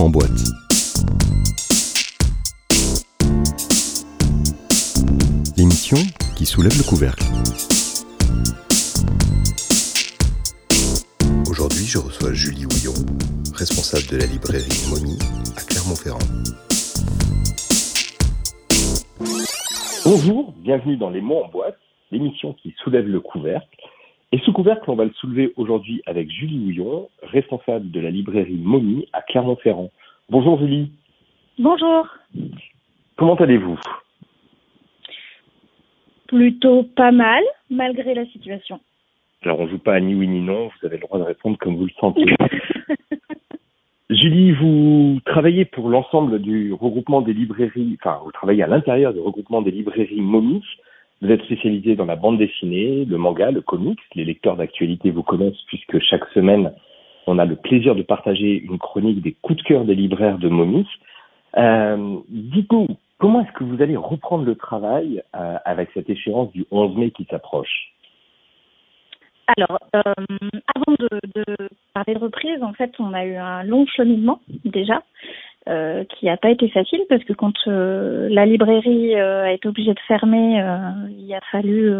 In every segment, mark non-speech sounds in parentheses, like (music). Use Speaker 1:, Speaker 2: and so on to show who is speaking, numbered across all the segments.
Speaker 1: en boîte. L'émission qui soulève le couvercle. Aujourd'hui, je reçois Julie Houillon, responsable de la librairie Momie à Clermont-Ferrand.
Speaker 2: Bonjour, bienvenue dans Les mots en boîte, l'émission qui soulève le couvercle. Et ce couvercle, on va le soulever aujourd'hui avec Julie Houillon, responsable de la librairie Momie à Clermont-Ferrand. Bonjour Julie.
Speaker 3: Bonjour.
Speaker 2: Comment allez-vous?
Speaker 3: Plutôt pas mal, malgré la situation.
Speaker 2: Alors on joue pas à ni oui ni non, vous avez le droit de répondre comme vous le sentez. (laughs) Julie, vous travaillez pour l'ensemble du regroupement des librairies, enfin vous travaillez à l'intérieur du regroupement des librairies Momie. Vous êtes spécialisé dans la bande dessinée, le manga, le comics. Les lecteurs d'actualité vous connaissent puisque chaque semaine, on a le plaisir de partager une chronique des coups de cœur des libraires de Momie. Euh, Dites-nous, comment est-ce que vous allez reprendre le travail euh, avec cette échéance du 11 mai qui s'approche?
Speaker 3: Alors, euh, avant de, parler de reprise, en fait, on a eu un long cheminement déjà. Euh, qui n'a pas été facile parce que quand euh, la librairie euh, a été obligée de fermer, il a fallu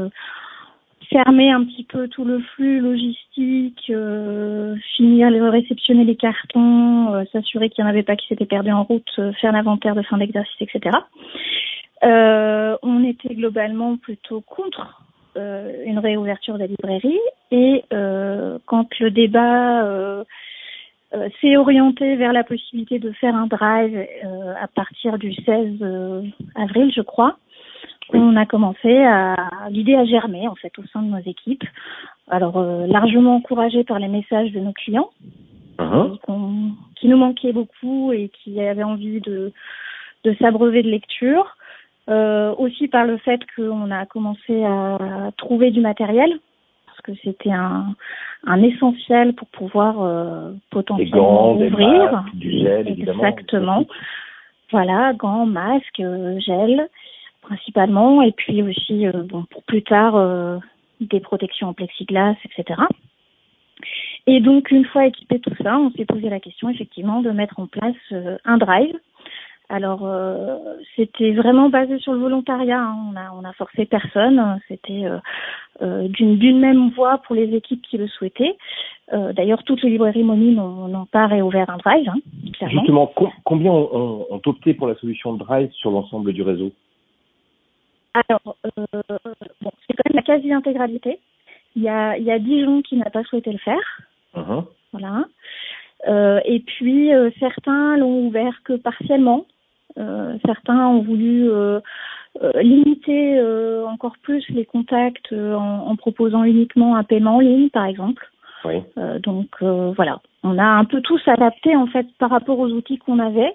Speaker 3: fermer un petit peu tout le flux logistique, finir de réceptionner les cartons, s'assurer qu'il n'y en avait pas qui s'étaient perdus en route, faire l'inventaire de fin d'exercice, etc. on était globalement plutôt contre une réouverture de la librairie et quand le débat euh, s'est orienté vers la possibilité de faire un drive euh, à partir du 16 euh, avril, je crois. On a commencé à l'idée à germer en fait au sein de nos équipes. Alors largement encouragé par les messages de nos clients uh-huh. qui nous manquaient beaucoup et qui avaient envie de de s'abreuver de lecture. aussi par le fait qu'on a commencé à trouver du matériel que c'était un, un essentiel pour pouvoir euh, potentiellement ouvrir.
Speaker 2: du gel, évidemment.
Speaker 3: Exactement. Voilà, gants, masques, euh, gel principalement, et puis aussi euh, bon pour plus tard des protections en plexiglas, etc. Et donc une fois équipé tout ça, on s'est posé la question effectivement de mettre en place un drive alors, euh, c'était vraiment basé sur le volontariat. Hein. On a on a forcé personne. C'était euh, euh, d'une d'une même voix pour les équipes qui le souhaitaient. D'ailleurs, toutes les librairies Moni n'ont pas réouvert un drive. Hein,
Speaker 2: Justement, combien ont, ont, opté pour la solution drive sur l'ensemble du réseau?
Speaker 3: Alors, bon, c'est quand même la quasi-intégralité. Il y a il y a dix gens qui n'ont pas souhaité le faire. Uh-huh. Voilà. Euh, et puis certains l'ont ouvert que partiellement. Euh, certains ont voulu euh, euh, limiter encore plus les contacts en, en, proposant uniquement un paiement en ligne, par exemple.
Speaker 2: Oui.
Speaker 3: donc voilà, on a un peu tous adapté en fait par rapport aux outils qu'on avait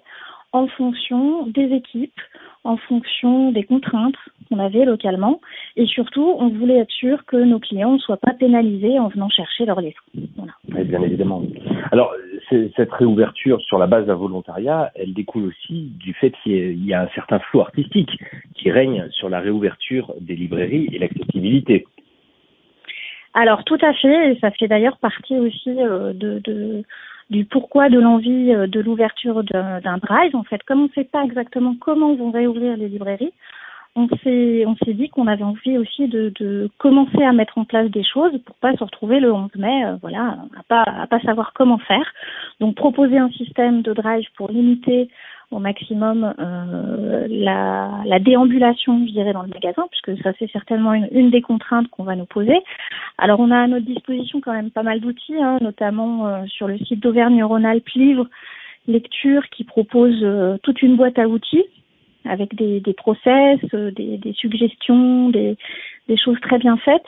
Speaker 3: en fonction des équipes, en fonction des contraintes qu'on avait localement. Et surtout, on voulait être sûr que nos clients ne soient pas pénalisés en venant chercher leur livre. Voilà.
Speaker 2: Oui, bien évidemment. Alors, cette réouverture sur la base d'un volontariat, elle découle aussi du fait qu'il y a un certain flou artistique qui règne sur la réouverture des librairies et l'accessibilité.
Speaker 3: Alors tout à fait, et ça fait d'ailleurs partie aussi euh, de, de, du pourquoi de l'envie euh, de l'ouverture d'un drive. En fait, comme on ne sait pas exactement comment vont réouvrir les librairies, on s'est on s'est dit qu'on avait envie aussi de, de, commencer à mettre en place des choses pour pas se retrouver le 11 mai euh, voilà à pas à pas savoir comment faire. Donc proposer un système de drive pour limiter au maximum euh, la, la, déambulation je dirais dans le magasin puisque ça c'est certainement une, une, des contraintes qu'on va nous poser. Alors on a à notre disposition quand même pas mal d'outils hein, notamment euh, sur le site d'Auvergne-Rhône-Alpes Livre Lecture qui propose euh, toute une boîte à outils avec des, process, euh, des, suggestions, des, choses très bien faites.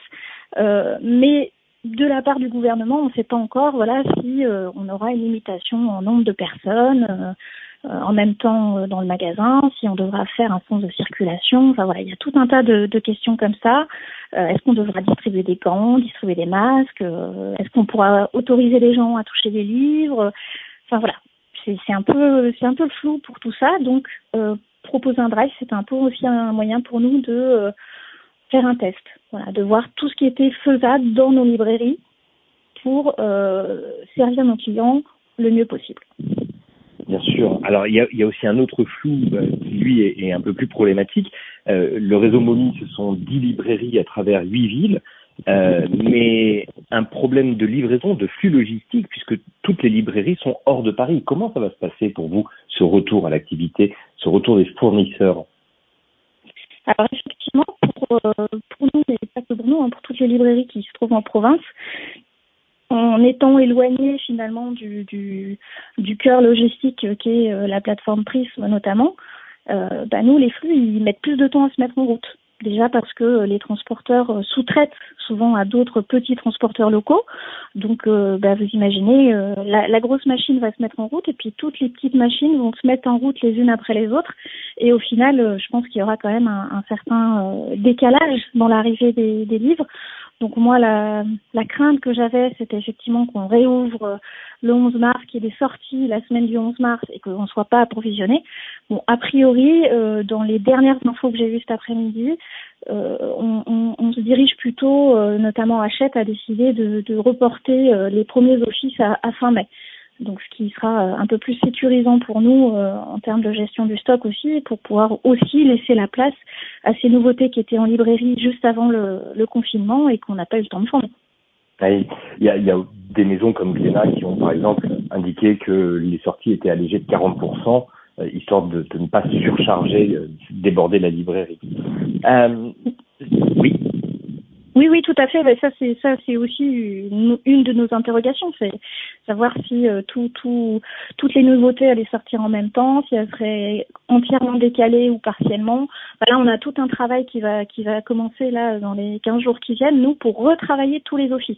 Speaker 3: Euh, mais de la part du gouvernement, on ne sait pas encore voilà, si euh, on aura une limitation en nombre de personnes en même temps dans le magasin, si on devra faire un sens de circulation. Enfin voilà, il y a tout un tas de, questions comme ça. Est-ce qu'on devra distribuer des gants, distribuer des masques Est-ce qu'on pourra autoriser les gens à toucher des livres? Enfin voilà, c'est un peu c'est un peu flou pour tout ça. Donc proposer un drive, c'est un peu aussi un moyen pour nous de euh, faire un test, voilà, de voir tout ce qui était faisable dans nos librairies pour euh, servir nos clients le mieux possible.
Speaker 2: Bien sûr. Alors il y a, aussi un autre flou euh, qui lui est, un peu plus problématique. Euh, le réseau MOMI, ce sont 10 librairies à travers 8 villes, mais un problème de livraison, de flux logistique, puisque toutes les librairies sont hors de Paris. Comment ça va se passer pour vous, ce retour à l'activité, ce retour des fournisseurs
Speaker 3: Alors effectivement, pour, nous, mais pas que pour nous, hein, pour toutes les librairies qui se trouvent en province, en étant éloigné finalement du, cœur logistique qui est euh, la plateforme Prism notamment, euh, bah nous les flux ils mettent plus de temps à se mettre en route. Déjà parce que les transporteurs euh, sous-traitent souvent à d'autres petits transporteurs locaux. Donc, euh, bah, vous imaginez, euh, la, grosse machine va se mettre en route et puis toutes les petites machines vont se mettre en route les unes après les autres. Et au final, je pense qu'il y aura quand même un, certain décalage dans l'arrivée des livres. Donc moi, la, la crainte que j'avais, c'était effectivement qu'on réouvre euh, le 11 mars, qu'il y ait des sorties la semaine du 11 mars et qu'on ne soit pas approvisionné. Bon, a priori, euh, dans les dernières infos que j'ai vues cet après-midi, euh, on, on, on, se dirige plutôt, euh, notamment Hachette, a décidé de, de reporter euh, les premiers offices à, à fin mai donc ce qui sera euh, un peu plus sécurisant pour nous euh, en termes de gestion du stock aussi, pour pouvoir aussi laisser la place à ces nouveautés qui étaient en librairie juste avant le, confinement et qu'on n'a pas eu le temps de former.
Speaker 2: Il y, a, il y a des maisons comme Glénat qui ont par exemple indiqué que les sorties étaient allégées de 40%, euh, histoire de, ne pas surcharger, déborder la librairie. Oui.
Speaker 3: Oui, oui, tout à fait. Ben, ça, c'est ça, c'est aussi une, de nos interrogations, c'est savoir si euh, tout, tout, toutes les nouveautés allaient sortir en même temps, si elles seraient entièrement décalées ou partiellement. Ben, là, on a tout un travail qui va, qui va commencer là dans les 15 jours qui viennent, nous, pour retravailler tous les offices.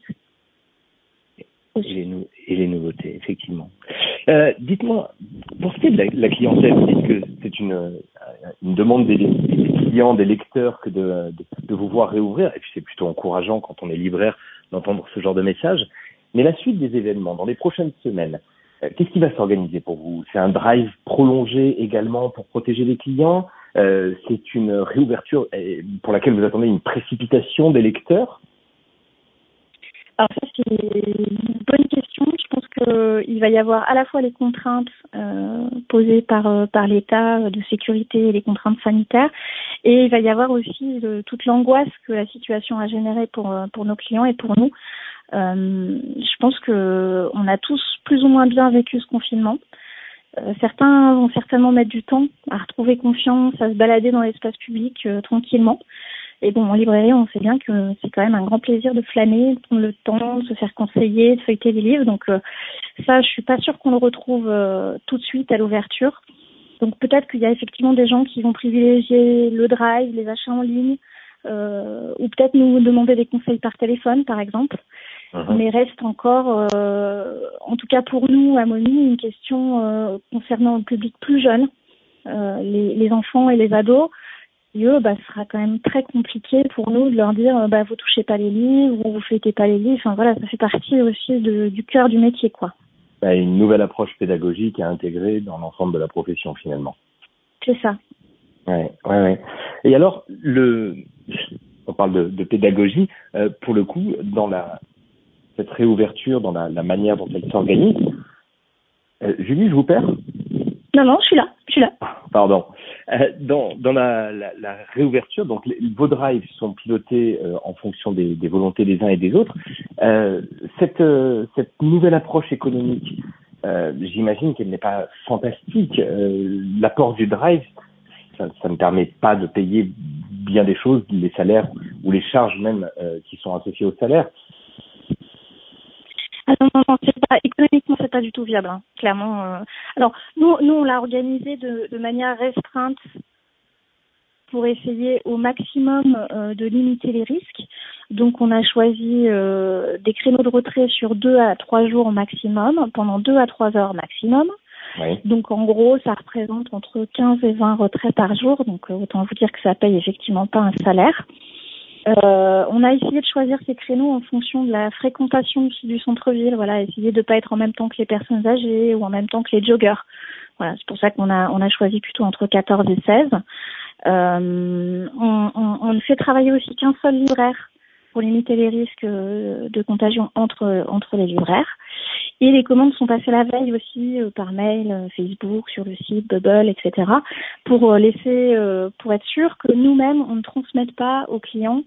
Speaker 2: Et les, nouveautés, effectivement. Euh, Dites-moi, pour ce qui est de la, clientèle, vous dites que c'est une, une demande des, des, clients, des lecteurs, que de, de, de, vous voir réouvrir, et puis c'est plutôt encourageant quand on est libraire d'entendre ce genre de message. Mais la suite des événements, dans les prochaines semaines, euh, qu'est-ce qui va s'organiser pour vous? C'est un drive prolongé également pour protéger les clients? Euh, C'est une réouverture euh, pour laquelle vous attendez une précipitation des lecteurs?
Speaker 3: Alors ça c'est une bonne question. Je pense qu'il va y avoir à la fois les contraintes euh, posées par euh, par l'État de sécurité et les contraintes sanitaires, et il va y avoir aussi toute l'angoisse que la situation a générée pour euh, pour nos clients et pour nous. Euh, je pense que on a tous plus ou moins bien vécu ce confinement. Euh, certains vont certainement mettre du temps à retrouver confiance, à se balader dans l'espace public tranquillement. Et bon, en librairie, on sait bien que c'est quand même un grand plaisir de flâner, de prendre le temps, de se faire conseiller, de feuilleter des livres. Donc euh, ça, je suis pas sûre qu'on le retrouve euh, tout de suite à l'ouverture. Donc peut-être qu'il y a effectivement des gens qui vont privilégier le drive, les achats en ligne, euh, ou peut-être nous demander des conseils par téléphone, par exemple. Uh-huh. Mais reste encore, euh, en tout cas pour nous à Moni, une question euh, concernant le public plus jeune, les, les enfants et les ados bah, ce sera quand même très compliqué pour nous de leur dire, bah, vous touchez pas les livres ou vous fêtez pas les livres. Enfin voilà, ça fait partie aussi de, du cœur du métier, quoi.
Speaker 2: Bah, une nouvelle approche pédagogique à intégrer dans l'ensemble de la profession finalement.
Speaker 3: C'est ça.
Speaker 2: Ouais, ouais, ouais. Et alors, le, on parle de, de pédagogie, euh, pour le coup, dans la cette réouverture, dans la, la manière dont elle s'organise. Euh, Julie, je vous perds?
Speaker 3: Non, non, je suis là, je suis là.
Speaker 2: Pardon. Euh, dans, dans la, la, la, réouverture, donc les, vos drives sont pilotés euh, en fonction des, des, volontés des uns et des autres. Euh, cette, euh, cette nouvelle approche économique, euh, j'imagine qu'elle n'est pas fantastique. L'apport du drive, ça, ça, ne permet pas de payer bien des choses, les salaires ou les charges même qui sont associées au salaire.
Speaker 3: Ah non, non, non, c'est pas économiquement, c'est pas du tout viable, hein, clairement. Euh. Alors, nous, nous, on l'a organisé de, de manière restreinte pour essayer au maximum euh, de limiter les risques. Donc, on a choisi euh, des créneaux de retrait sur deux à trois jours maximum, pendant deux à trois heures maximum.
Speaker 2: Oui.
Speaker 3: Donc, en gros, ça représente entre 15 et 20 retraits par jour. Donc, euh, autant vous dire que ça paye effectivement pas un salaire. Euh, on a essayé de choisir ces créneaux en fonction de la fréquentation du centre-ville. Voilà, essayer de pas être en même temps que les personnes âgées ou en même temps que les joggers. Voilà, c'est pour ça qu'on a on a choisi plutôt entre 14 et 16. Euh, on, on, on, ne fait travailler aussi qu'un seul libraire pour limiter les risques de contagion entre entre les libraires. Et les commandes sont passées la veille aussi par mail, Facebook, sur le site, Bubble, etc. pour laisser, pour être sûr que nous-mêmes on ne transmette pas aux clients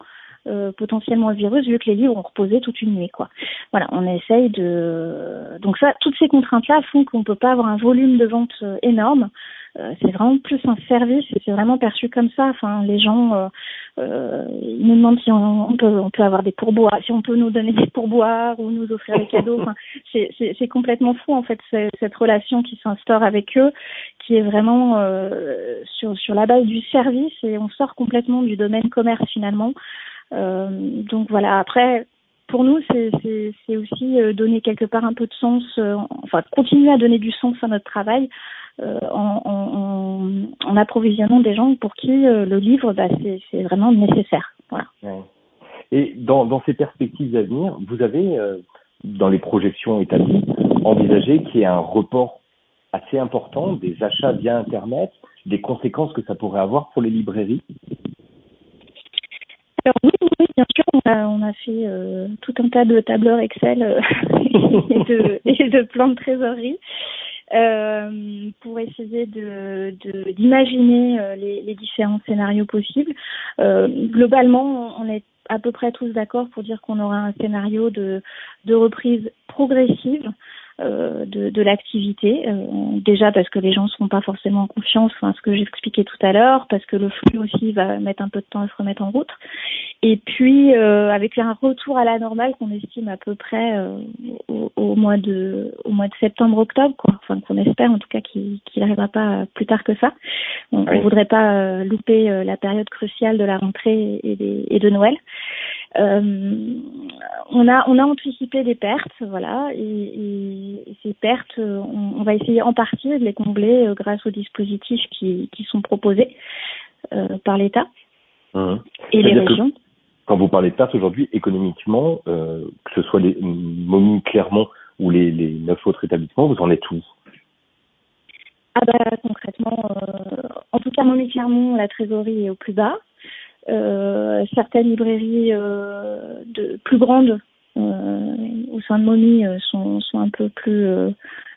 Speaker 3: euh, potentiellement le virus vu que les livres ont reposé toute une nuit quoi. Voilà, on essaye de donc ça toutes ces contraintes là font qu'on peut pas avoir un volume de vente euh, énorme. Euh, c'est vraiment plus un service et c'est vraiment perçu comme ça. Enfin, les gens ils nous demandent si on, peut on peut avoir des pourboires, si on peut nous donner des pourboires ou nous offrir des cadeaux. Enfin, c'est c'est complètement fou en fait cette relation qui s'instaure avec eux, qui est vraiment sur sur la base du service et on sort complètement du domaine commerce finalement. Euh, donc voilà, après, pour nous, c'est aussi euh, donner quelque part un peu de sens, euh, enfin continuer à donner du sens à notre travail en, approvisionnant des gens pour qui le livre, bah, c'est vraiment nécessaire.
Speaker 2: Et dans, dans, ces perspectives à venir, vous avez, dans les projections établies, envisagé qu'il y ait un report assez important des achats via Internet, des conséquences que ça pourrait avoir pour les librairies
Speaker 3: alors oui, oui, bien sûr, on a, fait euh, tout un tas de tableurs Excel euh, (laughs) et, de, (laughs) et, de, plans de trésorerie euh, pour essayer de d'imaginer les, les, différents scénarios possibles. globalement, on est à peu près tous d'accord pour dire qu'on aura un scénario de, de reprise progressive euh, de, de l'activité. Euh, déjà parce que les gens ne seront pas forcément en confiance, enfin, ce que j'expliquais tout à l'heure, parce que le flux aussi va mettre un peu de temps à se remettre en route. Et puis euh, avec un retour à la normale qu'on estime à peu près au, au, mois de au mois de septembre-octobre, quoi. Enfin qu'on espère en tout cas qu'il n'arrivera pas plus tard que ça. On ne voudrait pas louper la période cruciale de la rentrée et, et de Noël. Euh, on a on a anticipé des pertes, voilà, et, ces pertes, on, va essayer en partie de les combler euh, grâce aux dispositifs qui, qui sont proposés euh, par l'État
Speaker 2: mmh.
Speaker 3: et les régions.
Speaker 2: Quand vous parlez de pertes aujourd'hui, économiquement, que ce soit les Momies Clermont ou les, les neuf autres établissements, vous en êtes où?
Speaker 3: Ah bah concrètement, en tout cas Momies Clermont, la trésorerie est au plus bas. Euh, certaines librairies euh, de plus grandes euh, au sein de Momi sont, sont un peu plus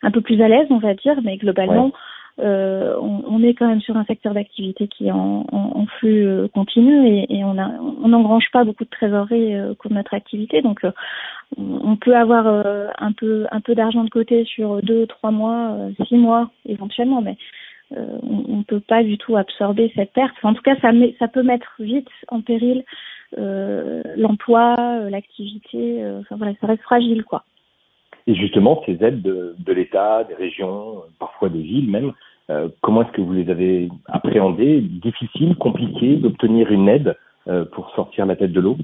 Speaker 3: un peu plus à l'aise, on va dire, mais globalement. Euh, on, on, est quand même sur un secteur d'activité qui est en, en, en flux euh, continu et, et on on n'engrange pas beaucoup de trésorerie euh, pour notre activité, donc on peut avoir un peu un peu d'argent de côté sur deux, trois mois, six mois éventuellement, mais on ne peut pas du tout absorber cette perte. en tout cas, ça, peut mettre vite en péril euh, l'emploi, euh, l'activité. enfin voilà, ça reste fragile, quoi.
Speaker 2: Et justement, ces aides de, de l'État, des régions, parfois des villes même, comment est-ce que vous les avez appréhendées? Difficile, compliqué d'obtenir une aide pour sortir la tête de l'eau?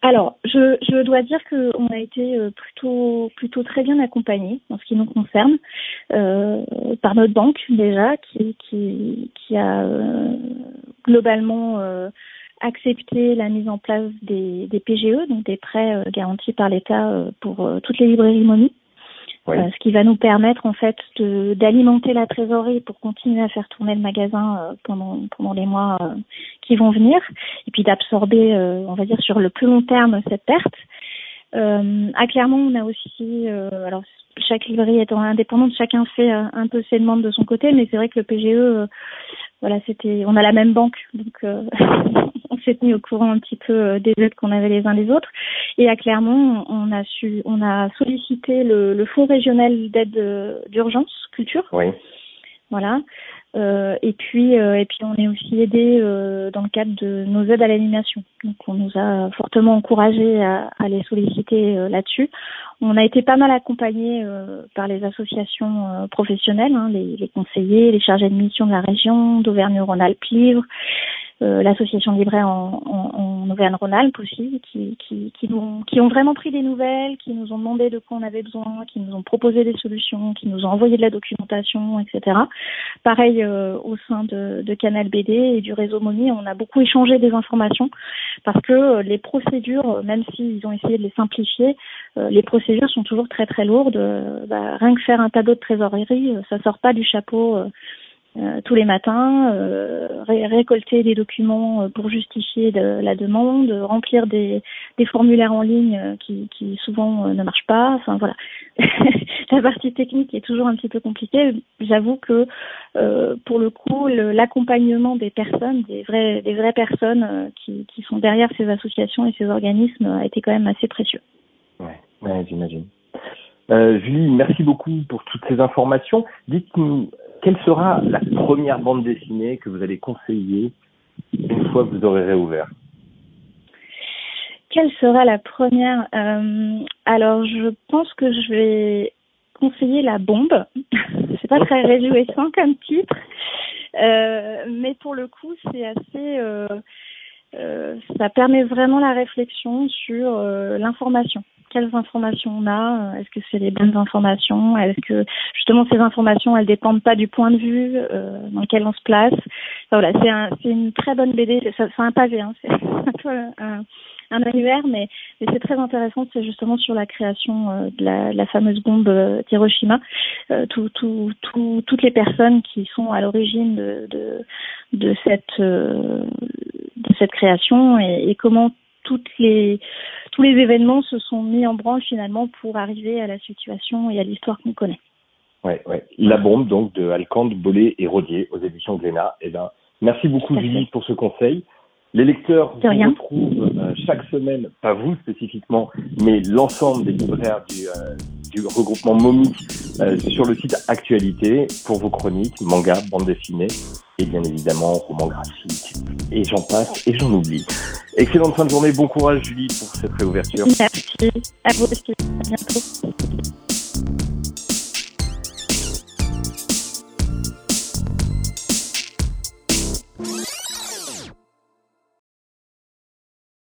Speaker 3: Alors, je, je dois dire qu'on a été euh, plutôt plutôt très bien accompagnés en ce qui nous concerne euh, par notre banque déjà, qui qui, qui a euh, globalement euh, accepté la mise en place des, des PGE, donc des prêts garantis par l'État pour toutes les librairies Euh, ce qui va nous permettre en fait d'alimenter la trésorerie pour continuer à faire tourner le magasin euh, pendant pendant les mois euh, qui vont venir et puis d'absorber on va dire sur le plus long terme cette perte. à Clermont, on a aussi alors chaque librairie étant indépendante, chacun fait un peu ses demandes de son côté, mais c'est vrai que le PGE voilà, c'était, on a la même banque, donc euh, (laughs) on s'est tenu au courant un petit peu euh, des aides qu'on avait les uns les autres. Et à Clermont, on a su, on a sollicité le, le fonds régional d'aide euh, d'urgence culture.
Speaker 2: Oui.
Speaker 3: Voilà. Euh, et puis euh, et puis on est aussi aidé euh, dans le cadre de nos aides à l'animation. Donc on nous a fortement encouragé à, à les solliciter là-dessus. On a été pas mal accompagné par les associations professionnelles, hein, les, les, conseillers, les chargés de mission de la région, d'Auvergne-Rhône-Alpes Livre, euh, l'association de libraires en, en, en Auvergne-Rhône-Alpes aussi, qui, qui, qui, nous, qui ont vraiment pris des nouvelles, qui nous ont demandé de quoi on avait besoin, qui nous ont proposé des solutions, qui nous ont envoyé de la documentation, etc. Pareil euh, au sein de, de, Canal BD et du réseau MONI, on a beaucoup échangé des informations parce que euh, les procédures, même s'ils ont essayé de les simplifier, les procédures sont toujours très très lourdes. Bah, rien que faire un tableau de trésorerie, ça sort pas du chapeau euh, tous les matins, euh, récolter des documents euh, pour justifier la demande, remplir des, formulaires en ligne qui, souvent ne marchent pas. Enfin voilà, (laughs) la partie technique est toujours un petit peu compliquée. J'avoue que pour le coup, l'accompagnement des personnes, des vraies, des vraies personnes qui, sont derrière ces associations et ces organismes a été quand même assez précieux.
Speaker 2: Ouais, j'imagine. Julie, merci beaucoup pour toutes ces informations. Dites-nous, quelle sera la première bande dessinée que vous allez conseiller une fois que vous aurez réouvert?
Speaker 3: Quelle sera la première euh, Alors, je pense que je vais conseiller La Bombe. (laughs) c'est pas très réjouissant comme titre, euh, mais pour le coup, c'est assez. Euh, ça permet vraiment la réflexion sur l'information quelles informations on a, euh, est-ce que c'est les bonnes informations, est-ce que justement ces informations elles dépendent pas du point de vue euh, dans lequel on se place. voilà, c'est un, une très bonne BD, c'est, un pavé, hein, c'est (laughs) un peu un, un annuaire, mais, mais c'est très intéressant, c'est justement sur la création euh, de, la, la, fameuse bombe d'Hiroshima, tout, tout, tout, toutes les personnes qui sont à l'origine de, de, de cette de cette création et, et comment toutes les, tous les événements se sont mis en branle finalement pour arriver à la situation et à l'histoire qu'on connaît.
Speaker 2: Ouais, ouais. La bombe donc de Alcande, Bollet et Rodier aux éditions Glénat. Eh ben, merci beaucoup Julie pour ce conseil. Les lecteurs vous retrouvent euh, chaque semaine, pas vous spécifiquement, mais l'ensemble des libraires du, euh, du regroupement Momi euh, sur le site Actualité pour vos chroniques, manga, bande dessinée et bien évidemment romans graphiques. Et j'en passe et j'en oublie. Excellente fin de journée, bon courage Julie pour cette réouverture.
Speaker 3: Merci, à vous aussi, à bientôt.